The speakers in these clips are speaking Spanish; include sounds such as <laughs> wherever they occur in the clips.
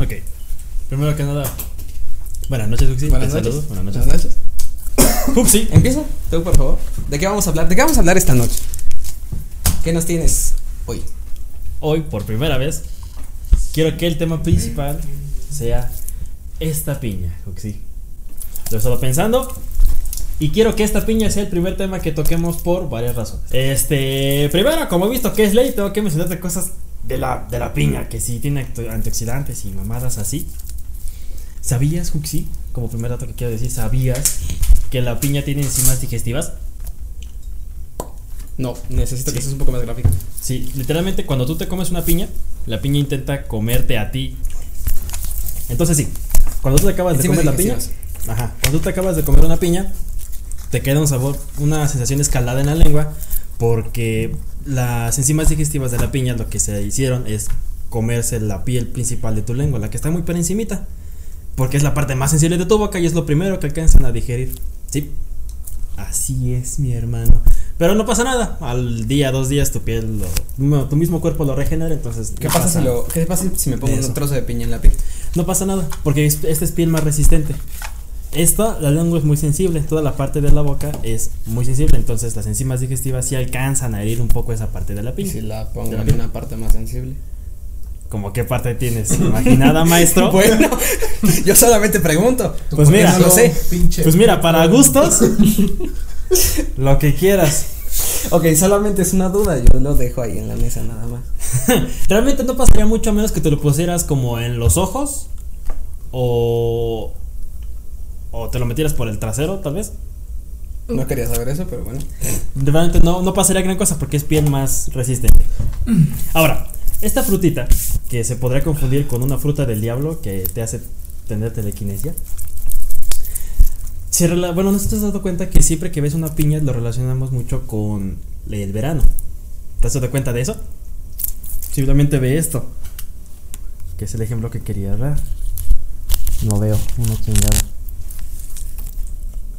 Ok. Primero que nada. Buenas noches, Huxi. Buenas Te noches. Buenas noches. Buenas noches. Huxi. Empieza, tú por favor. ¿De qué vamos a hablar? ¿De qué vamos a hablar esta noche? ¿Qué nos tienes hoy? Hoy, por primera vez, quiero que el tema principal sea esta piña, Huxi. Lo he estado pensando. Y quiero que esta piña sea el primer tema que toquemos por varias razones. Este, primero, como he visto que es ley, tengo que mencionarte cosas de la, de la piña, que sí tiene antioxidantes y mamadas así. ¿Sabías, Huxi? Como primer dato que quiero decir, ¿sabías que la piña tiene enzimas digestivas? No, necesito Sí. que seas un poco más gráfico. Sí, literalmente cuando tú te comes una piña, la piña intenta comerte a ti. Entonces sí, cuando tú te acabas de comer la piña, ajá, cuando tú te acabas de comer una piña, te queda un sabor, una sensación escalada en la lengua, porque las enzimas digestivas de la piña lo que se hicieron es comerse la piel principal de tu lengua, la que está muy por encimita, porque es la parte más sensible de tu boca y es lo primero que alcanzan a digerir. Sí, así es, mi hermano. Pero no pasa nada. Al día, dos días, tu piel, lo- no, tu mismo cuerpo lo regenera. Entonces, ¿Qué no pasa, si lo, ¿Qué pasa si me pongo un trozo de piña en la piel? No pasa nada, porque es- esta es piel más resistente. Esta, la lengua es muy sensible, toda la parte de la boca es muy sensible, entonces las enzimas digestivas sí alcanzan a herir un poco esa parte de la Y piña. si la pongo la en piel. una parte más sensible. ¿Cómo qué parte tienes imaginada, maestro? <laughs> Bueno, yo solamente pregunto. Pues mira, no lo sé. Pinche. Pues mira, para gustos, <laughs> lo que quieras. Ok, solamente es una duda, yo lo dejo ahí en la mesa nada más. <laughs> Realmente no pasaría mucho a menos que te lo pusieras como en los ojos o o te lo metieras por el trasero, tal vez. No quería saber eso, pero bueno. Realmente no, no pasaría gran cosa porque es piel más resistente. Ahora, esta frutita, que se podría confundir con una fruta del diablo que te hace tener telequinesia. se rela- bueno, ¿no te has dado cuenta que siempre que ves una piña lo relacionamos mucho con el verano? ¿Te has dado cuenta de eso? Simplemente ve esto. Que es el ejemplo que quería dar. No veo, una chingada.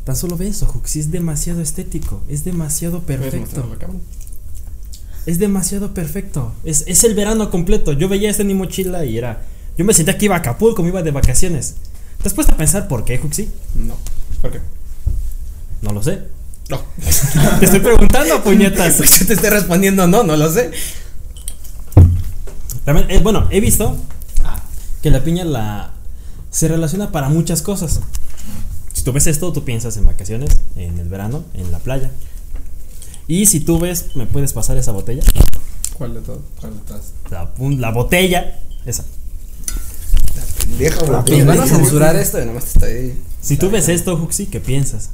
Tan solo ve eso, Juxi, es demasiado estético, es demasiado ¿Puedes perfecto. Es demasiado perfecto. Es, es el verano completo. Yo veía este en mi mochila y era. Yo me sentía que iba a Acapulco, me iba de vacaciones. ¿Te has puesto a pensar por qué, Juxi? No. ¿Por qué? No lo sé. No. <laughs> Te estoy preguntando, puñetas. Pues <laughs> yo te estoy respondiendo, no, no lo sé. Realmente, eh, bueno, he visto que la piña la se relaciona para muchas cosas. Si tú ves esto, tú piensas en vacaciones, en el verano, en la playa. Y si tú ves, ¿me puedes pasar esa botella? ¿Cuál de todo? ¿Cuál? La, pun- la botella, esa. La Nos van a censurar esto y nomás te estoy. Si tú ves esto, Juxi, ¿qué piensas?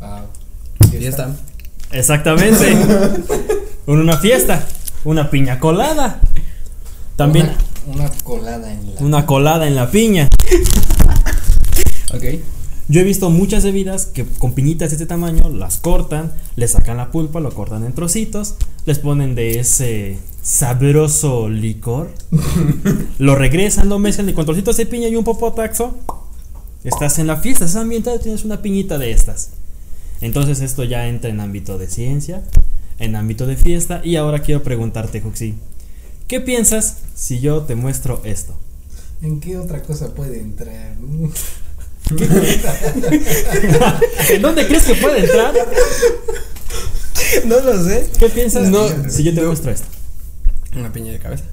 Ah, Ya está. Exactamente. <laughs> una fiesta, una piña colada. También Una, una colada en la. una colada en la piña. Ok. Yo he visto muchas bebidas que con piñitas de este tamaño las cortan, le sacan la pulpa, lo cortan en trocitos, les ponen de ese sabroso licor, <laughs> lo regresan, lo mezclan y con trocitos de piña y un popotaxo, estás en la fiesta, estás ambientado y tienes una piñita de estas. Entonces esto ya entra en ámbito de ciencia, en ámbito de fiesta y ahora quiero preguntarte, Juxi, ¿qué piensas si yo te muestro esto? ¿En qué otra cosa puede entrar? <laughs> <laughs> ¿En dónde crees que puede entrar? No lo sé. ¿Qué piensas No, si yo te no. muestro esto? Una piña de cabeza.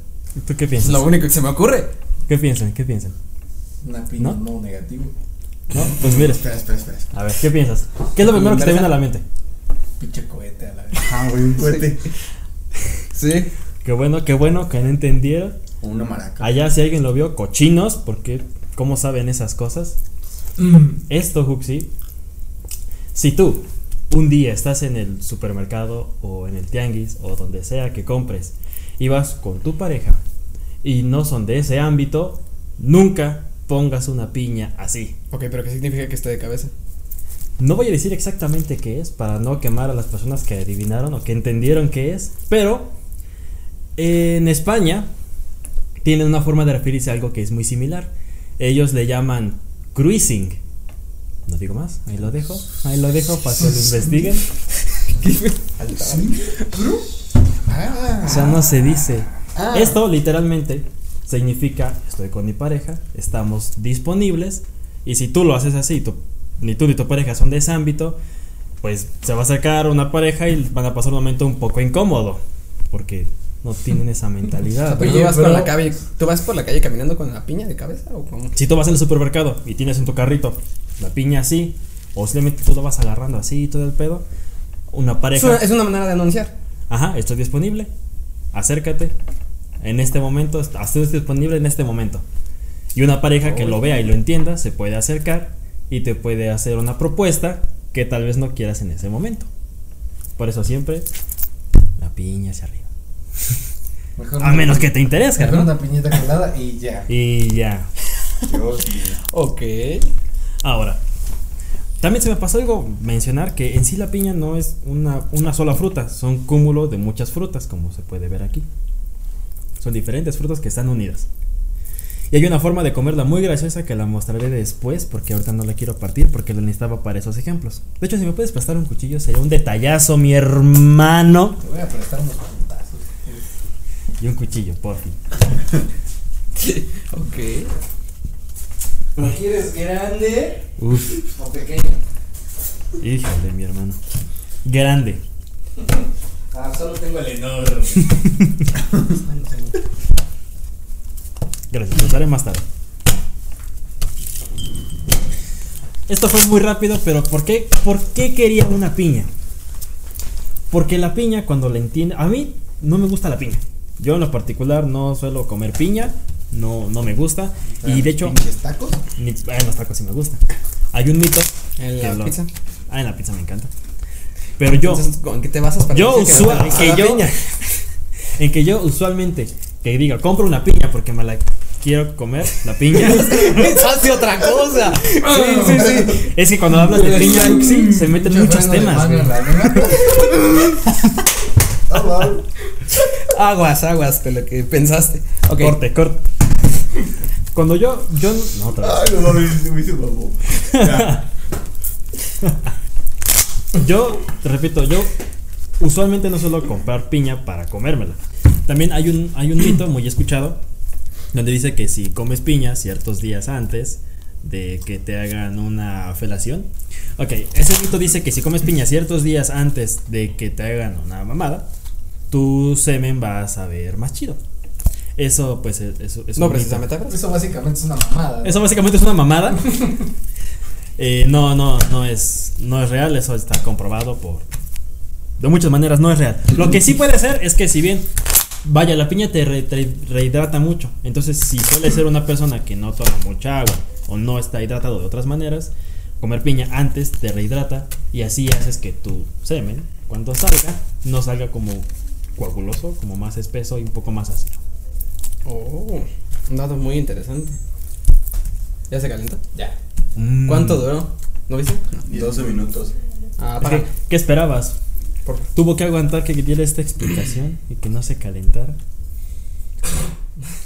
¿Tú qué Es piensas? lo único que se me ocurre. ¿Qué piensan? ¿Qué piensan? Una piña ¿No? no, negativo. ¿No? Pues mira, Espera, espera, espera. a ver, ¿qué piensas? ¿Qué es lo primero que te viene a la mente? Pinche cohete a la vez. Ah, güey, un cohete. Sí. Qué bueno, qué bueno que no entendieron. Una maraca. Allá si alguien lo vio, cochinos, porque ¿cómo saben esas cosas? Esto, Huxi, si tú un día estás en el supermercado o en el tianguis o donde sea que compres y vas con tu pareja y no son de ese ámbito, nunca pongas una piña así. Ok, pero ¿qué significa que esté de cabeza? No voy a decir exactamente qué es para no quemar a las personas que adivinaron o que entendieron qué es, pero en España tienen una forma de referirse a algo que es muy similar. Ellos le llaman cruising. No digo más, ahí lo dejo, ahí lo dejo para que lo investiguen. O sea, no se dice. Ah. Esto literalmente significa estoy con mi pareja, estamos disponibles y si tú lo haces así, tú, ni tú ni tu pareja son de ese ámbito, pues se va a acercar una pareja y van a pasar un momento un poco incómodo porque no tienen esa mentalidad. ¿tú vas, por la calle, ¿tú vas por la calle caminando con la piña de cabeza o cómo? Si tú vas al supermercado y tienes en tu carrito la piña así, o simplemente tú lo vas agarrando así y todo el pedo, una Es pareja, una, es una manera de anunciar. ajá, estoy disponible, acércate, en este momento, estoy disponible en este momento. Y una pareja que lo vea y lo entienda se puede acercar y te puede hacer una propuesta que tal vez no quieras en ese momento. Por eso siempre la piña hacia arriba. Mejor A una- menos que te interese, mejor ¿no? una piñeta colada y ya. Y ya. Dios mío. Ok. Ahora, también se me pasó algo mencionar que en sí la piña no es una, una sola fruta, son cúmulo de muchas frutas, como se puede ver aquí. Son diferentes frutas que están unidas. Y hay una forma de comerla muy graciosa que la mostraré después, porque ahorita no la quiero partir, porque la necesitaba para esos ejemplos. De hecho, si me puedes prestar un cuchillo, sería un detallazo, mi hermano. Te voy a prestar unos. Y un cuchillo, por fin. <laughs> Ok. ¿Lo quieres grande Uf, o pequeño? híjole, mi hermano. Grande. <laughs> Ah, solo tengo el enorme. <laughs> Gracias, lo usaré más tarde. Esto fue muy rápido, pero ¿por qué, ¿por qué quería una piña? Porque la piña, cuando la entiende. A mí no me gusta la piña. Yo en lo particular no suelo comer piña. No, no me gusta. Y de hecho, ¿Pinches tacos? ni, ah, en los tacos sí me gusta. Hay un mito. ¿En la lo- pizza? Ah, en la pizza me encanta. Pero yo. ¿con qué te basas para Yo que usual, que la yo piña? <laughs> en que yo usualmente que diga compro una piña porque me la quiero comer la piña <laughs> Pensaste otra cosa. Sí, sí, sí. es que cuando hablas de piña sí, se meten muchos temas <laughs> Aguas, aguas de lo que pensaste. Corte corte cuando yo yo no otra vez. Ay, no me hizo babo. Ya. yo te repito yo usualmente no suelo comprar piña para comérmela también hay un hay un mito muy escuchado donde dice que si comes piña ciertos días antes de que te hagan una felación. Ok, ese mito dice que si comes piña ciertos días antes de que te hagan una mamada, tu semen va a saber más chido. Eso, pues, es, es- es No un mito. precisamente. Eso básicamente es una mamada. ¿no? Eso básicamente es una mamada. <laughs> Eh, no, no, no es, no es real. Eso está comprobado por. De muchas maneras no es real. Lo que sí puede ser es que si bien. Vaya, la piña te, re- te rehidrata mucho. Entonces, si suele ser una persona que no toma mucha agua o no está hidratado de otras maneras, comer piña antes te rehidrata y así haces que tu semen, cuando salga, no salga como coaguloso, como más espeso y un poco más ácido. Oh, un dato muy interesante. ¿Ya se calentó? Ya. Mm. ¿Cuánto duró? ¿No viste? 12 minutos. Ah, Es para. que, <laughs> ¿Qué esperabas? Por- Tuvo que aguantar que diera esta explicación y que no se calentara. <laughs>